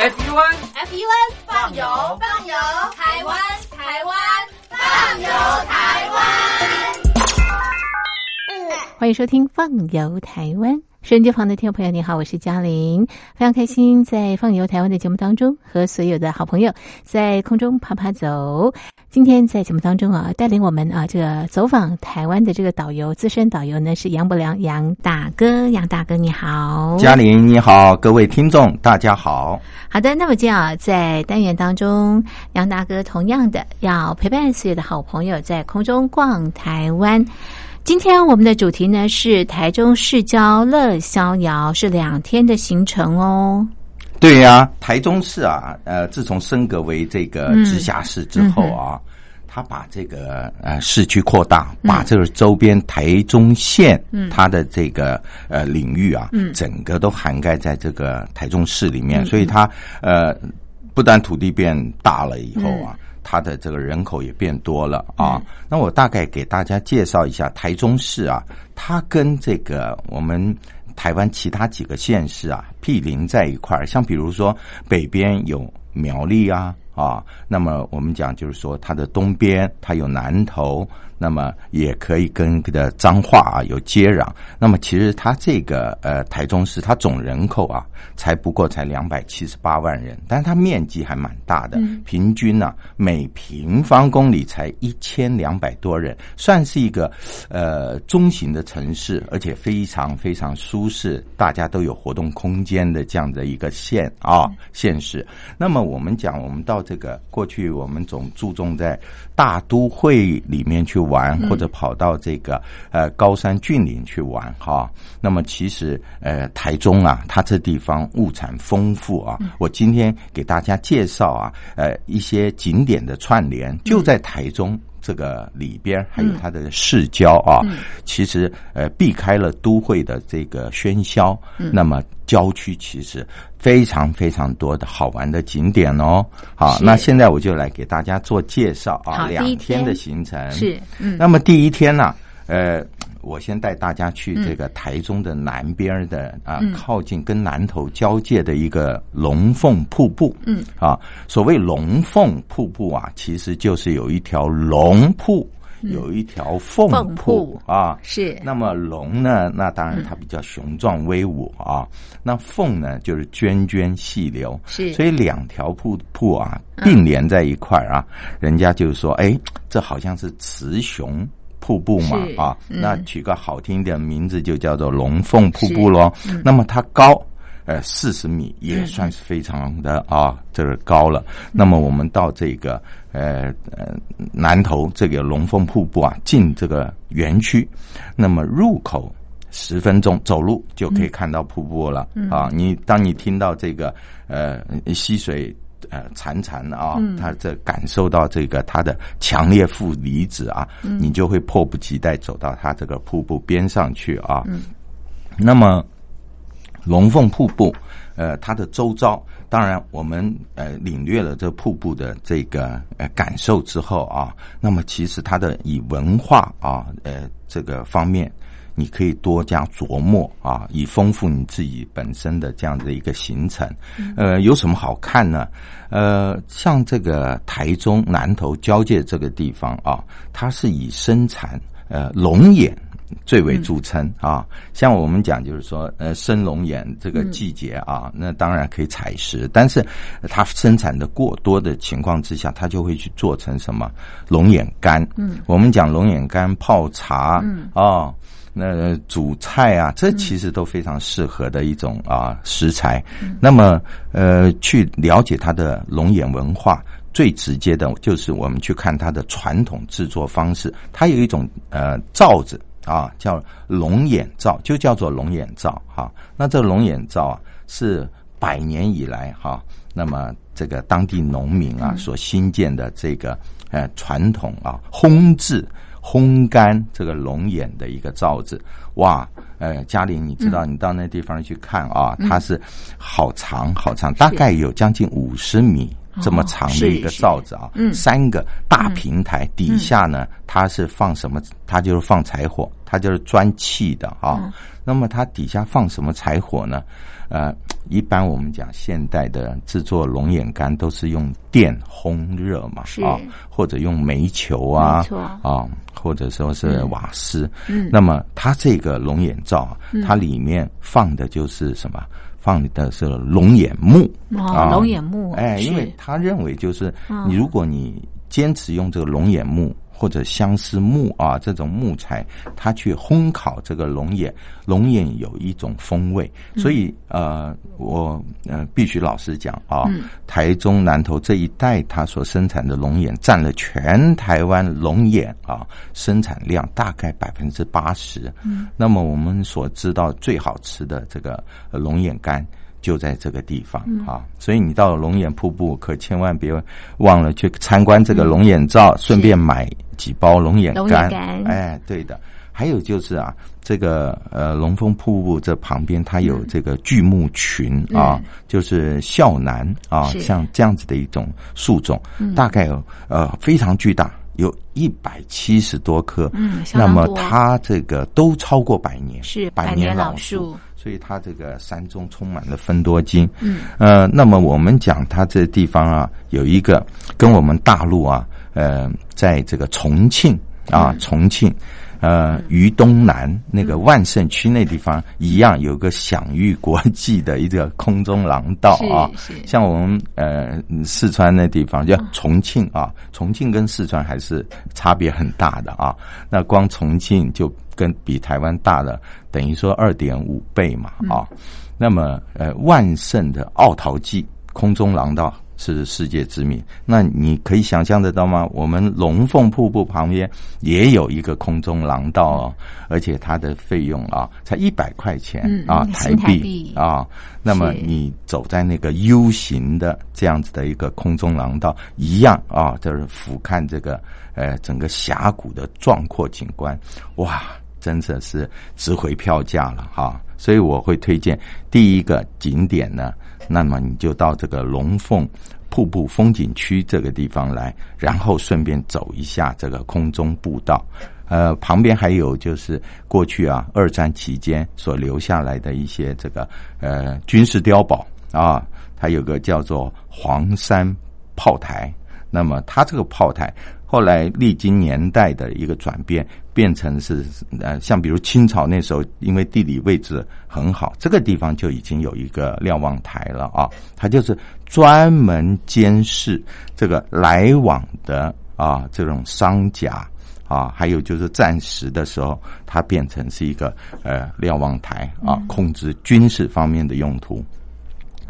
FUN FUN 放油放油，台湾台湾放油台湾。欢迎收听《放游台湾》。收音机旁的听众朋友，你好，我是嘉玲，非常开心在《放游台湾》的节目当中和所有的好朋友在空中爬爬走。今天在节目当中啊，带领我们啊这个走访台湾的这个导游，资深导游呢是杨伯良杨大哥，杨大哥你好，嘉玲你好，各位听众大家好。好的，那么这样啊，在单元当中，杨大哥同样的要陪伴所有的好朋友在空中逛台湾。今天我们的主题呢是台中市郊乐逍遥，是两天的行程哦。对呀，台中市啊，呃，自从升格为这个直辖市之后啊，他把这个呃市区扩大，把这个周边台中县嗯。它的这个呃领域啊，嗯。整个都涵盖在这个台中市里面，所以它呃不但土地变大了以后啊。它的这个人口也变多了啊，那我大概给大家介绍一下台中市啊，它跟这个我们台湾其他几个县市啊毗邻在一块儿，像比如说北边有苗栗啊啊，那么我们讲就是说它的东边它有南投。那么也可以跟的彰化啊有接壤。那么其实它这个呃台中市，它总人口啊才不过才两百七十八万人，但是它面积还蛮大的，平均呢每平方公里才一千两百多人，算是一个呃中型的城市，而且非常非常舒适，大家都有活动空间的这样的一个县啊县市。那么我们讲，我们到这个过去，我们总注重在大都会里面去。玩或者跑到这个呃高山峻岭去玩哈，那么其实呃台中啊，它这地方物产丰富啊。我今天给大家介绍啊，呃一些景点的串联就在台中这个里边，还有它的市郊啊。其实呃避开了都会的这个喧嚣，那么郊区其实非常非常多的好玩的景点哦。好，那现在我就来给大家做介绍啊，两天的行程是。那么第一天呢，呃，我先带大家去这个台中的南边的啊，靠近跟南头交界的一个龙凤瀑布。嗯，啊，所谓龙凤瀑布啊，其实就是有一条龙瀑，有一条凤瀑啊。是。那么龙呢，那当然它比较雄壮威武啊。那凤呢，就是涓涓细流。是。所以两条瀑布啊并联在一块儿啊，人家就是说，哎。这好像是雌雄瀑布嘛啊，那取个好听一点名字就叫做龙凤瀑布喽。那么它高呃四十米，也算是非常的啊，这个高了。那么我们到这个呃呃南头这个龙凤瀑布啊，进这个园区，那么入口十分钟走路就可以看到瀑布了啊。你当你听到这个呃溪水。呃，潺潺啊，他这感受到这个它的强烈负离子啊，你就会迫不及待走到它这个瀑布边上去啊。那么龙凤瀑布，呃，它的周遭，当然我们呃领略了这瀑布的这个呃感受之后啊，那么其实它的以文化啊，呃这个方面。你可以多加琢磨啊，以丰富你自己本身的这样的一个行程。呃，有什么好看呢？呃，像这个台中南投交界这个地方啊，它是以生产呃龙眼最为著称啊。像我们讲就是说，呃，生龙眼这个季节啊，那当然可以采食，但是它生产的过多的情况之下，它就会去做成什么龙眼干。嗯，我们讲龙眼干泡茶，嗯啊。那煮菜啊，这其实都非常适合的一种啊食材。那么，呃，去了解它的龙眼文化，最直接的就是我们去看它的传统制作方式。它有一种呃罩子啊，叫龙眼罩，就叫做龙眼罩哈。那这龙眼罩啊，是百年以来哈，那么这个当地农民啊所新建的这个呃传统啊烘制。烘干这个龙眼的一个罩子，哇，呃，嘉玲，你知道，你到那地方去看啊，它是好长好长，大概有将近五十米这么长的一个罩子啊，三个大平台底下呢，它是放什么？它就是放柴火，它就是钻气的啊。那么它底下放什么柴火呢？呃，一般我们讲现代的制作龙眼干都是用电烘热嘛，啊，或者用煤球啊，啊，或者说是瓦斯。嗯，那么它这个龙眼罩，它里面放的就是什么？放的是龙眼木啊，龙眼木。哎，因为他认为就是你，如果你坚持用这个龙眼木。或者相思木啊，这种木材，它去烘烤这个龙眼，龙眼有一种风味，所以呃，我呃必须老实讲啊，台中南投这一带，它所生产的龙眼占了全台湾龙眼啊生产量大概百分之八十。嗯，那么我们所知道最好吃的这个龙眼干。就在这个地方啊，所以你到龙眼瀑布，可千万别忘了去参观这个龙眼罩，顺便买几包龙眼干。哎，对的。还有就是啊，这个呃龙峰瀑布这旁边，它有这个巨木群啊，就是孝南啊，像这样子的一种树种，大概有呃非常巨大，有一百七十多棵。嗯，那么它这个都超过百年，是百年老树。所以它这个山中充满了分多金。嗯，呃，那么我们讲它这地方啊，有一个跟我们大陆啊，呃，在这个重庆啊，重庆。呃，渝东南那个万盛区那地方一样，有个享誉国际的一个空中廊道啊。像我们呃四川那地方叫重庆啊，重庆跟四川还是差别很大的啊。那光重庆就跟比台湾大了，等于说二点五倍嘛啊。那么呃万盛的奥陶纪空中廊道。是世界知名，那你可以想象得到吗？我们龙凤瀑布旁边也有一个空中廊道哦，而且它的费用啊才一百块钱啊台币啊。那么你走在那个 U 型的这样子的一个空中廊道，一样啊，就是俯瞰这个呃整个峡谷的壮阔景观，哇，真的是值回票价了哈。所以我会推荐第一个景点呢。那么你就到这个龙凤瀑布风景区这个地方来，然后顺便走一下这个空中步道。呃，旁边还有就是过去啊二战期间所留下来的一些这个呃军事碉堡啊，它有个叫做黄山炮台。那么它这个炮台。后来历经年代的一个转变，变成是呃，像比如清朝那时候，因为地理位置很好，这个地方就已经有一个瞭望台了啊，它就是专门监视这个来往的啊这种商贾啊，还有就是战时的时候，它变成是一个呃瞭望台啊，控制军事方面的用途。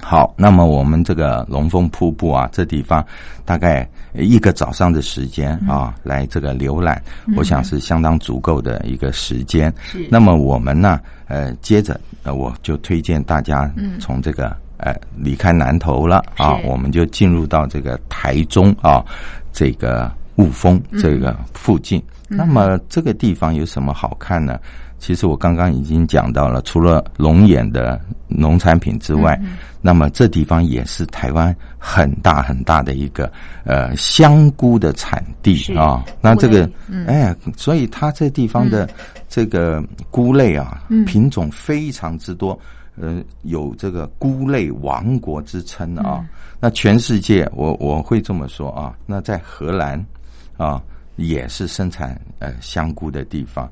好，那么我们这个龙凤瀑布啊，这地方大概一个早上的时间啊，来这个浏览，我想是相当足够的一个时间。是，那么我们呢，呃，接着呃，我就推荐大家从这个呃离开南头了啊，我们就进入到这个台中啊，这个雾峰这个附近。那么这个地方有什么好看呢？其实我刚刚已经讲到了，除了龙眼的农产品之外，那么这地方也是台湾很大很大的一个呃香菇的产地啊。那这个哎，所以它这地方的这个菇类啊，品种非常之多，呃，有这个菇类王国之称啊。那全世界，我我会这么说啊，那在荷兰啊，也是生产呃香菇的地方。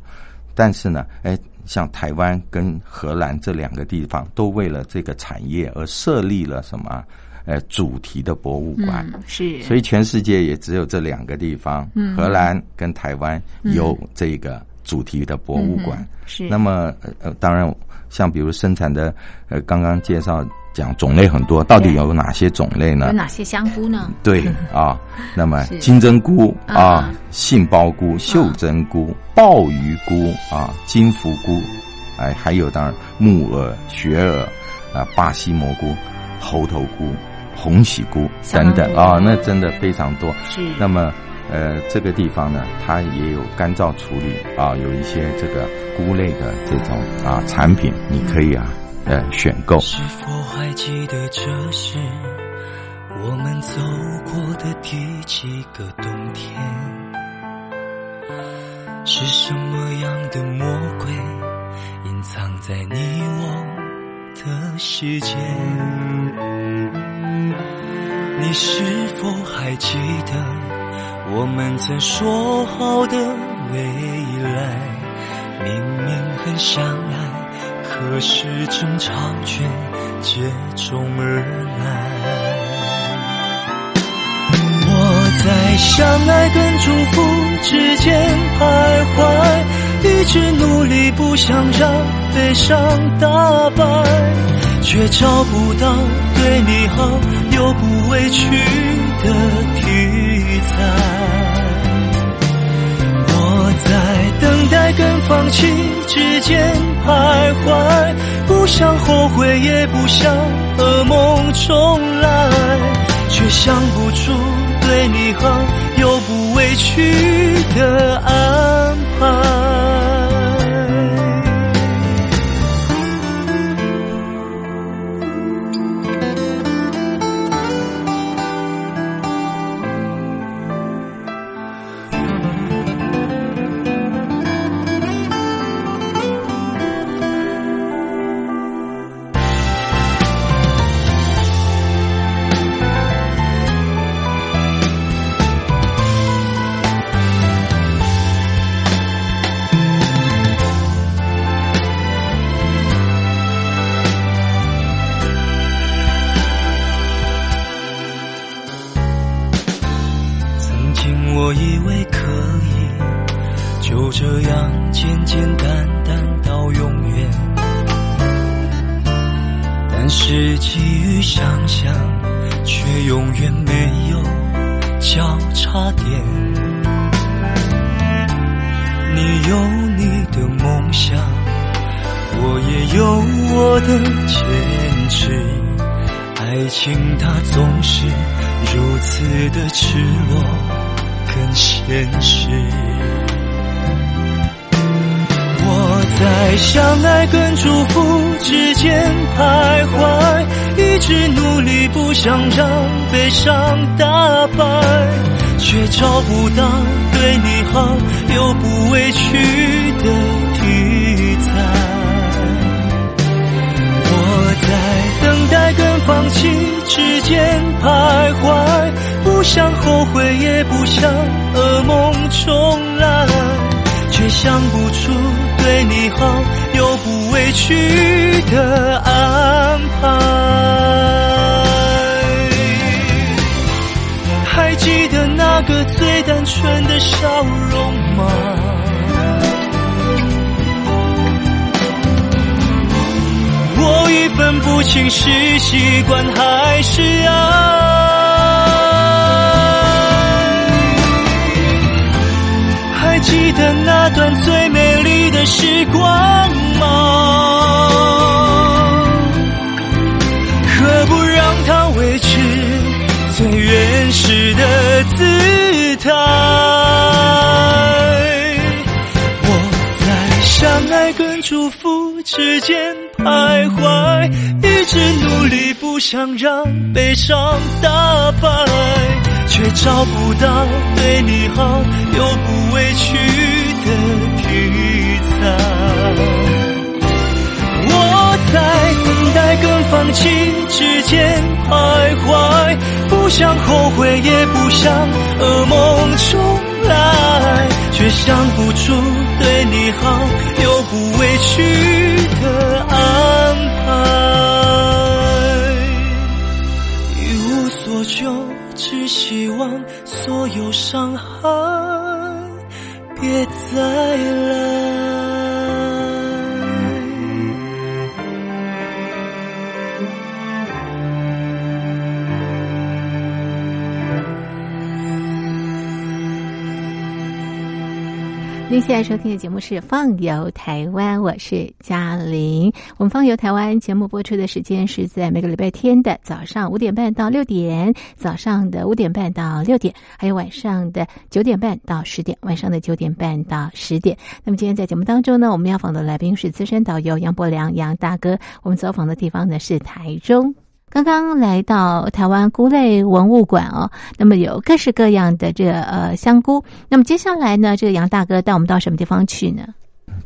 但是呢，哎，像台湾跟荷兰这两个地方，都为了这个产业而设立了什么？呃，主题的博物馆是，所以全世界也只有这两个地方，荷兰跟台湾有这个主题的博物馆。是，那么呃，当然像比如生产的，呃，刚刚介绍。讲种类很多，到底有哪些种类呢？有哪些香菇呢？对 啊，那么金针菇啊、杏鲍菇、袖珍菇、鲍鱼菇啊、金福菇，哎，还有当然木耳、雪耳啊、巴西蘑菇、猴头菇、红喜菇等等啊，那真的非常多。是。那么呃，这个地方呢，它也有干燥处理啊，有一些这个菇类的这种啊产品，你可以啊。呃，选购。是否还记得这是我们走过的第几个冬天，是什么样的魔鬼隐藏在你我的世界？你是否还记得我们曾说好的未来？明明很相爱，可是争吵却接踵而来。我在相爱跟祝福之间徘徊，一直努力不想让悲伤打败，却找不到对你好又不委屈的题材。我在等待跟放弃之间徘徊，不想后悔也不想噩梦重来，却想不出。对你好又不委屈的安排。我以为可以就这样简简单单到永远但是基于想象却永远没有交叉点。你有你的梦想我也有我的坚持爱情它总是如此的赤裸。更现实，我在相爱跟祝福之间徘徊，一直努力不想让悲伤打败，却找不到对你好又不委屈的题材。我在等待跟放弃之间徘徊。想后悔也不想噩梦重来，却想不出对你好又不委屈的安排。还记得那个最单纯的笑容吗？我已分不清是习惯还是爱。记得那段最美丽的时光吗？何不让它维持？最原始的姿态，我在相爱跟祝福之间徘徊，一直努力不想让悲伤打败，却找不到对你好又不委屈的题材。我在等待跟放弃之间徘徊，不想后悔，也不想噩梦重来，却想不出对你好又不委屈的安排。一无所求，只希望所有伤痕别再来。您现在收听的节目是《放游台湾》，我是嘉玲。我们《放游台湾》节目播出的时间是在每个礼拜天的早上五点半到六点，早上的五点半到六点，还有晚上的九点半到十点，晚上的九点半到十点。那么今天在节目当中呢，我们要访的来宾是资深导游杨伯良杨大哥。我们走访的地方呢是台中。刚刚来到台湾菇类文物馆哦，那么有各式各样的这个呃香菇。那么接下来呢，这个杨大哥带我们到什么地方去呢？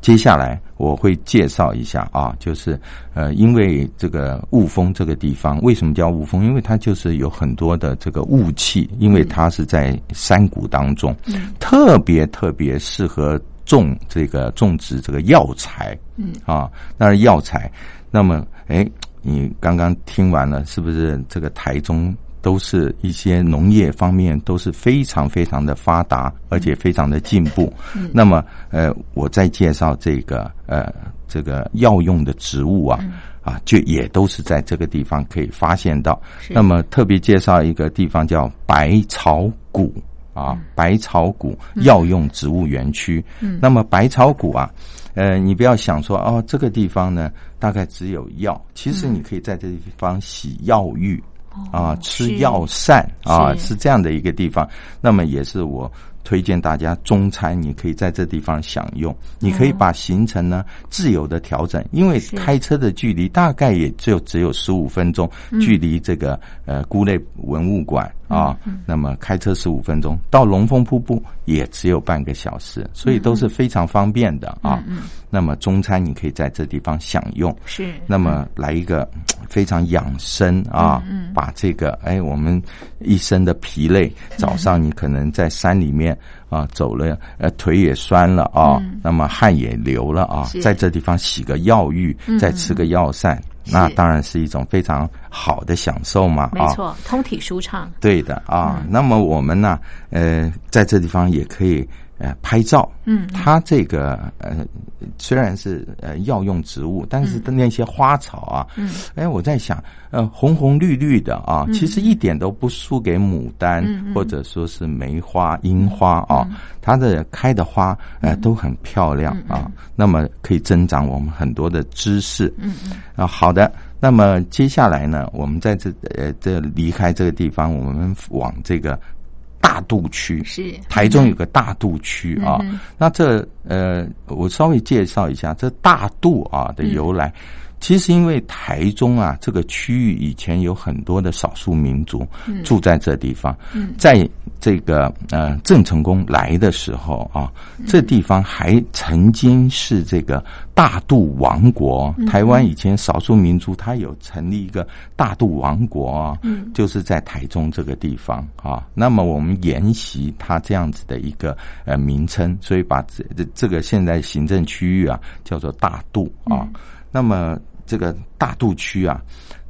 接下来我会介绍一下啊，就是呃，因为这个雾峰这个地方为什么叫雾峰？因为它就是有很多的这个雾气，因为它是在山谷当中，特别特别适合种这个种植这个药材。嗯啊，那是药材。那么，哎，你刚刚听完了，是不是这个台中？都是一些农业方面都是非常非常的发达，而且非常的进步。那么，呃，我再介绍这个呃这个药用的植物啊，啊，就也都是在这个地方可以发现到。那么，特别介绍一个地方叫百草谷啊，百草谷药用植物园区。那么，百草谷啊，呃，你不要想说哦，这个地方呢，大概只有药，其实你可以在这地方洗药浴。啊，吃药膳啊，是这样的一个地方。那么也是我。推荐大家中餐，你可以在这地方享用。你可以把行程呢自由的调整，因为开车的距离大概也就只有十五分钟，距离这个呃菇类文物馆啊，那么开车十五分钟到龙凤瀑布也只有半个小时，所以都是非常方便的啊。那么中餐你可以在这地方享用，是。那么来一个 非常养生啊，把这个哎我们一身的疲累，早上你可能在山里面。啊，走了，呃，腿也酸了啊，那么汗也流了啊，在这地方洗个药浴，再吃个药膳，那当然是一种非常好的享受嘛。没错，通体舒畅。对的啊，那么我们呢，呃，在这地方也可以。呃，拍照，嗯，它这个呃，虽然是呃药用植物，但是的那些花草啊，嗯，哎，我在想，呃，红红绿绿的啊，其实一点都不输给牡丹或者说是梅花、樱花啊，它的开的花呃都很漂亮啊，那么可以增长我们很多的知识，嗯嗯，啊，好的，那么接下来呢，我们在这呃这离开这个地方，我们往这个。大肚区是。台中有个大肚区啊，那这呃，我稍微介绍一下这大肚啊的由来。其实，因为台中啊这个区域以前有很多的少数民族住在这地方，在这个呃郑成功来的时候啊，这地方还曾经是这个大渡王国。台湾以前少数民族他有成立一个大渡王国啊，就是在台中这个地方啊。那么我们沿袭它这样子的一个呃名称，所以把这这个现在行政区域啊叫做大渡啊。那么这个大渡区啊，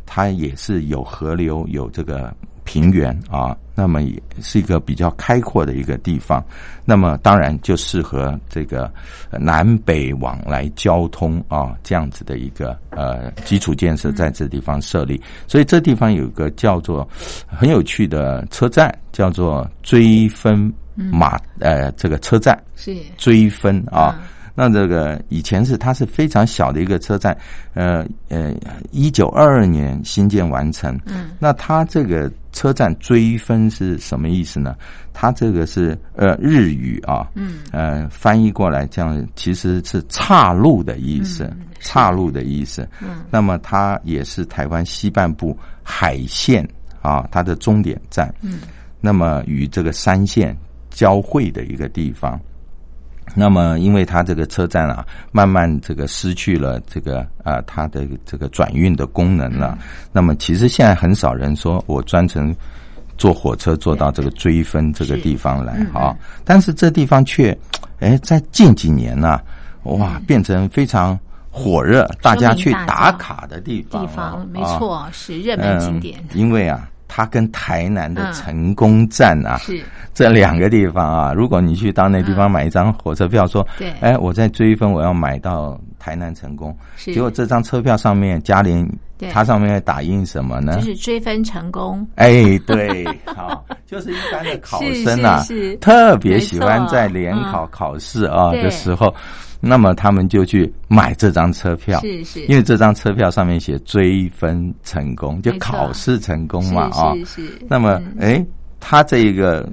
它也是有河流，有这个平原啊，那么也是一个比较开阔的一个地方。那么当然就适合这个南北往来交通啊，这样子的一个呃基础建设在这地方设立。所以这地方有个叫做很有趣的车站，叫做追分马呃这个车站是追分啊。那这个以前是它是非常小的一个车站，呃呃，一九二二年新建完成。嗯，那它这个车站追分是什么意思呢？它这个是呃日语啊，嗯，呃翻译过来这样其实是岔路的意思，岔路的意思。嗯，那么它也是台湾西半部海线啊，它的终点站。嗯，那么与这个山线交汇的一个地方。那么，因为它这个车站啊，慢慢这个失去了这个啊，它的这个转运的功能了。那么，其实现在很少人说我专程坐火车坐到这个追分这个地方来啊。但是这地方却，哎，在近几年呢，哇，变成非常火热，大家去打卡的地方。地方没错，是热门景点。因为啊。它跟台南的成功站啊，是。这两个地方啊。如果你去到那地方买一张火车票，说，对，哎，我在追分，我要买到台南成功，结果这张车票上面嘉玲，它上面打印什么呢？就是追分成功。哎，对，好，就是一般的考生啊，特别喜欢在联考考试啊的时候。那么他们就去买这张车票，是是，因为这张车票上面写追分成功，就考试成功嘛啊。是是。那么，哎，他这一个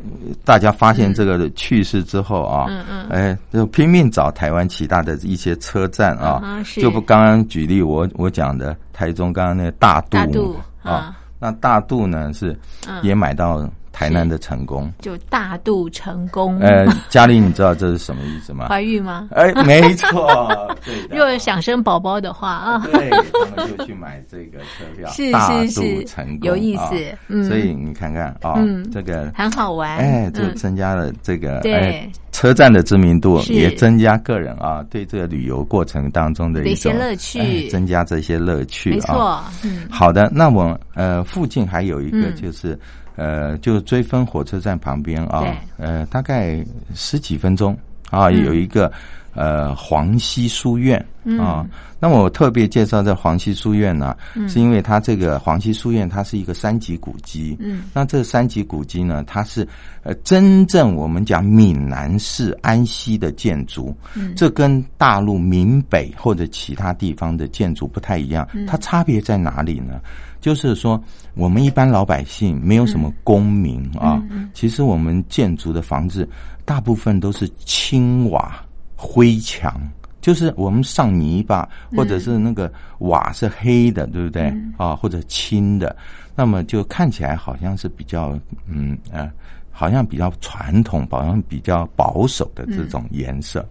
大家发现这个趣事之后啊，嗯嗯，哎，就拼命找台湾其他的一些车站啊，就不刚刚举例我我讲的台中刚刚那个大渡。啊。那大肚呢是也买到。台南的成功就大度成功。呃，嘉玲，你知道这是什么意思吗？怀孕吗？哎，没错。对的。若想生宝宝的话啊，对，他们就去买这个车票。是是是，成功有意思。嗯，所以你看看啊，这个很好玩。哎，就增加了这个对车站的知名度，也增加个人啊对这个旅游过程当中的一些乐趣，增加这些乐趣。没错。嗯。好的，那我呃附近还有一个就是。呃，就追分火车站旁边啊，呃，大概十几分钟啊，有一个呃黄溪书院啊。那么我特别介绍这黄溪书院呢，是因为它这个黄溪书院它是一个三级古迹。嗯，那这三级古迹呢，它是呃真正我们讲闽南式安溪的建筑。嗯，这跟大陆闽北或者其他地方的建筑不太一样。它差别在哪里呢？就是说，我们一般老百姓没有什么功名啊。其实我们建筑的房子大部分都是青瓦灰墙，就是我们上泥巴，或者是那个瓦是黑的，对不对啊？或者青的，那么就看起来好像是比较嗯呃，好像比较传统，好像比较保守的这种颜色。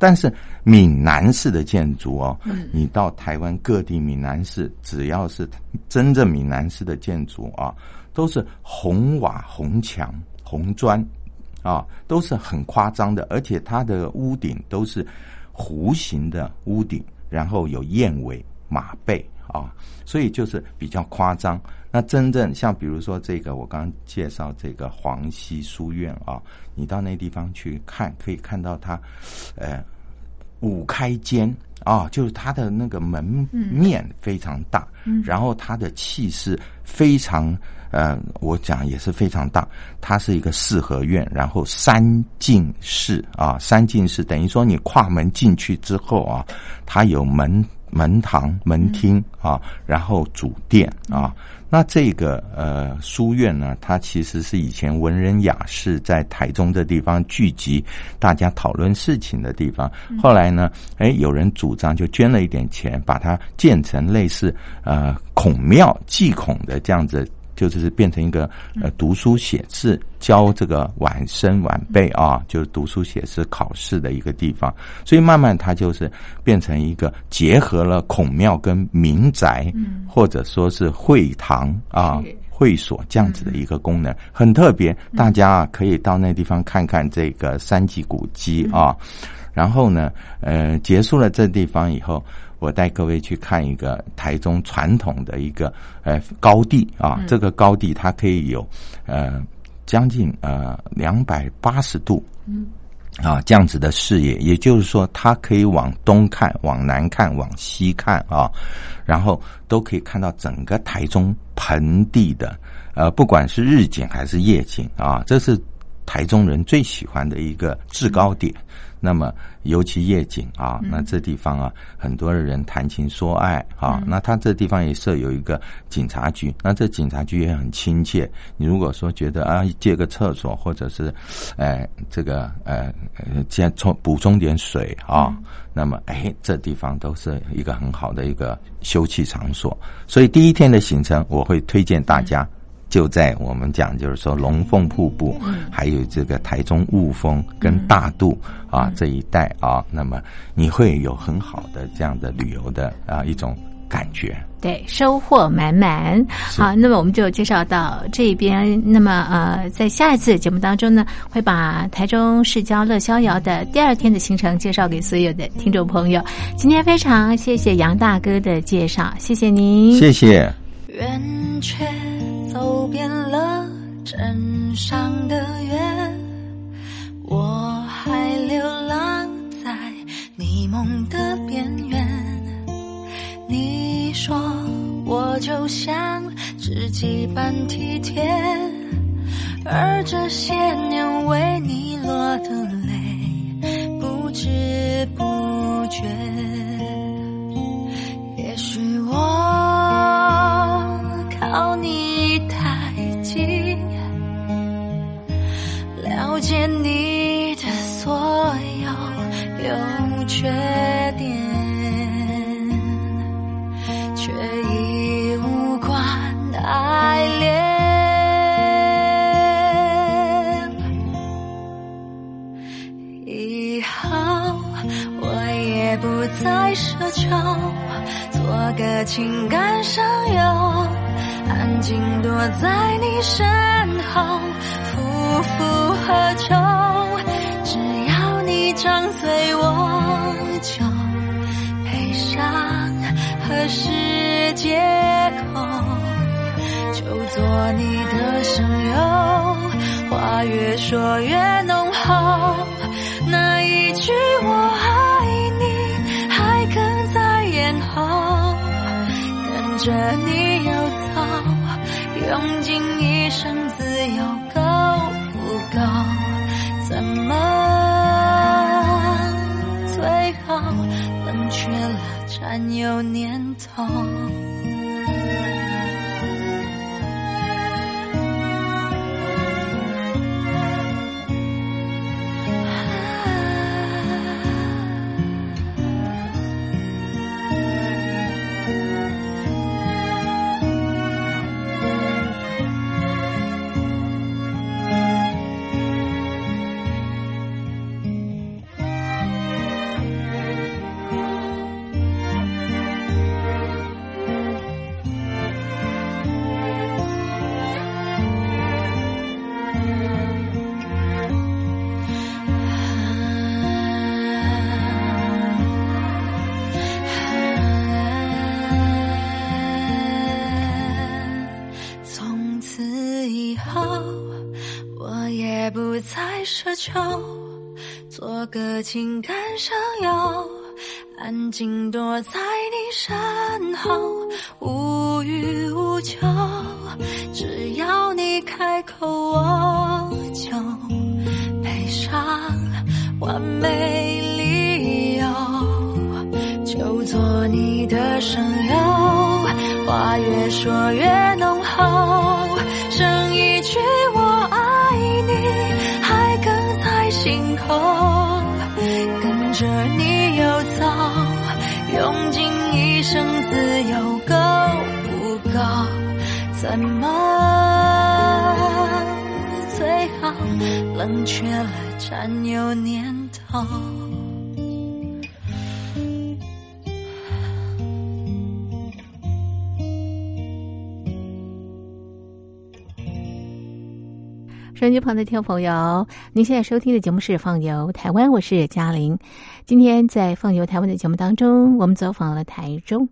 但是闽南式的建筑哦，你到台湾各地闽南式，只要是真正闽南式的建筑啊，都是红瓦、红墙、红砖啊，都是很夸张的，而且它的屋顶都是弧形的屋顶，然后有燕尾马背啊，所以就是比较夸张。那真正像比如说这个，我刚刚介绍这个黄溪书院啊。你到那地方去看，可以看到它，呃，五开间啊，就是它的那个门面非常大，然后它的气势非常，呃，我讲也是非常大。它是一个四合院，然后三进室啊，三进室等于说你跨门进去之后啊，它有门门堂门厅啊，然后主殿啊。那这个呃书院呢，它其实是以前文人雅士在台中这地方聚集，大家讨论事情的地方。后来呢，哎，有人主张就捐了一点钱，把它建成类似呃孔庙祭孔的这样子。就是变成一个呃读书写字教这个晚生晚辈啊，就是读书写字考试的一个地方，所以慢慢它就是变成一个结合了孔庙跟民宅，或者说是会堂啊会所这样子的一个功能，很特别。大家啊可以到那地方看看这个三级古迹啊，然后呢，呃，结束了这地方以后。我带各位去看一个台中传统的一个呃高地啊，这个高地它可以有呃将近呃两百八十度，嗯。啊这样子的视野，也就是说它可以往东看、往南看、往西看啊，然后都可以看到整个台中盆地的呃不管是日景还是夜景啊，这是台中人最喜欢的一个制高点。那么，尤其夜景啊，那这地方啊，很多的人谈情说爱啊。那他这地方也设有一个警察局，那这警察局也很亲切。你如果说觉得啊，借个厕所或者是，哎，这个呃，先充补充点水啊，那么哎，这地方都是一个很好的一个休憩场所。所以第一天的行程，我会推荐大家。就在我们讲，就是说龙凤瀑布，还有这个台中雾峰跟大肚啊这一带啊，那么你会有很好的这样的旅游的啊一种感觉，对，收获满满。好，那么我们就介绍到这边。那么呃，在下一次节目当中呢，会把台中市郊乐逍遥的第二天的行程介绍给所有的听众朋友。今天非常谢谢杨大哥的介绍，谢谢您，谢谢。走遍了镇上的月，我还流浪在你梦的边缘。你说我就像知己般体贴，而这些年为你落的泪，不知不觉。也许我靠你。见你的所有有缺点却已无关爱恋以后我也不再奢求做个情感上游安静躲在你身后浮浮何求？只要你张嘴，我就悲伤何时借口？就做你的声优，话越说越浓厚，那一句我爱你还哽在咽喉，跟着你占有念头？奢求做个情感上游，安静躲在你身后，无欲无求。只要你开口，我就配上完美理由。就做你的声优，话越说越浓厚，怎么最好冷却了占有念头？收音机旁的听众朋友，您现在收听的节目是《放游台湾》，我是嘉玲。今天在《放游台湾》的节目当中，我们走访了台中。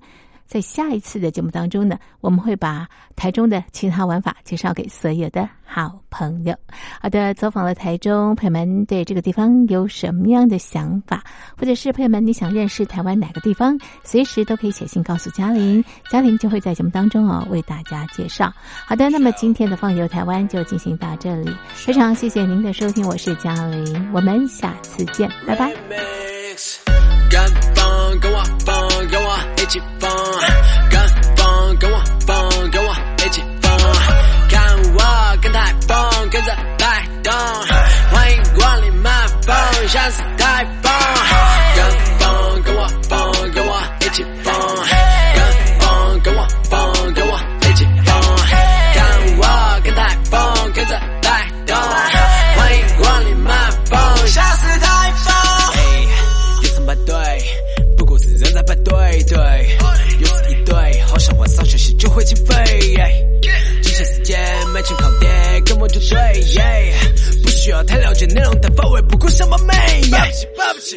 在下一次的节目当中呢，我们会把台中的其他玩法介绍给所有的好朋友。好的，走访了台中，朋友们对这个地方有什么样的想法，或者是朋友们你想认识台湾哪个地方，随时都可以写信告诉嘉玲，嘉玲就会在节目当中哦为大家介绍。好的，那么今天的放游台湾就进行到这里，非常谢谢您的收听，我是嘉玲，我们下次见，拜拜。像是台风。跟风，跟我疯，跟我一起疯。跟风，跟我疯，跟我一起疯。看我跟台风跟着带动，欢迎光临慢风，像是台风。有层排队，不过是人在排队，对，又是一对，好像晚上休息就会起飞。金钱时间，买钱靠点，跟我就对，需要太了解内容，但范围不够什么美，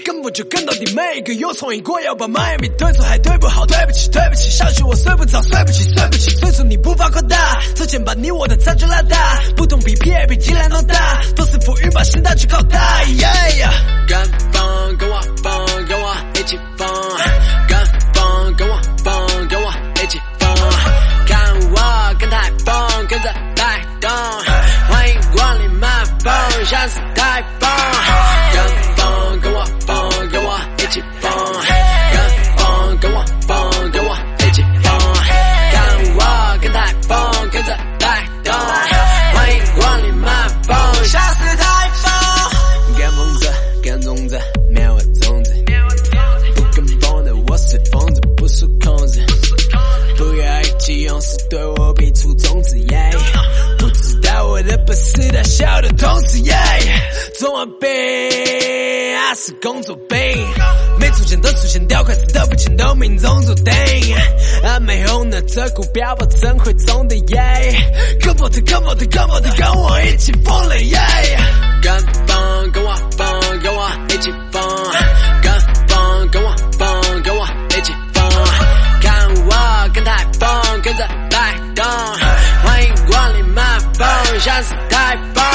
根本就跟到底，每个有创意过要把迈阿密对错还对不好，对不起，对不起，下去我睡不着，睡不起，睡不起，催促你步伐扩大，走前把你我的差距拉大，不懂比 P A 比尽量弄大，都是浮云把心态去搞大，跟风跟我疯，跟我一起疯，跟像是台风，跟风跟我疯，跟我一起疯，跟风跟我疯，跟我一起疯，看我跟台风跟着带动，欢迎光临慢风，像是台风。跟风者，跟踪者，灭我种子。不跟风的我是疯子，不受控制。不要意气用事，对我比出种子。耶，不知道我的本事，他笑的同时。耶，中二病，还是工作病？没出现都出现掉要快死的不请都命中注定。啊，没红的这股标炮怎会中的耶？Come on come on come on 跟我一起疯了耶！跟风跟我疯，跟我一起疯。just died.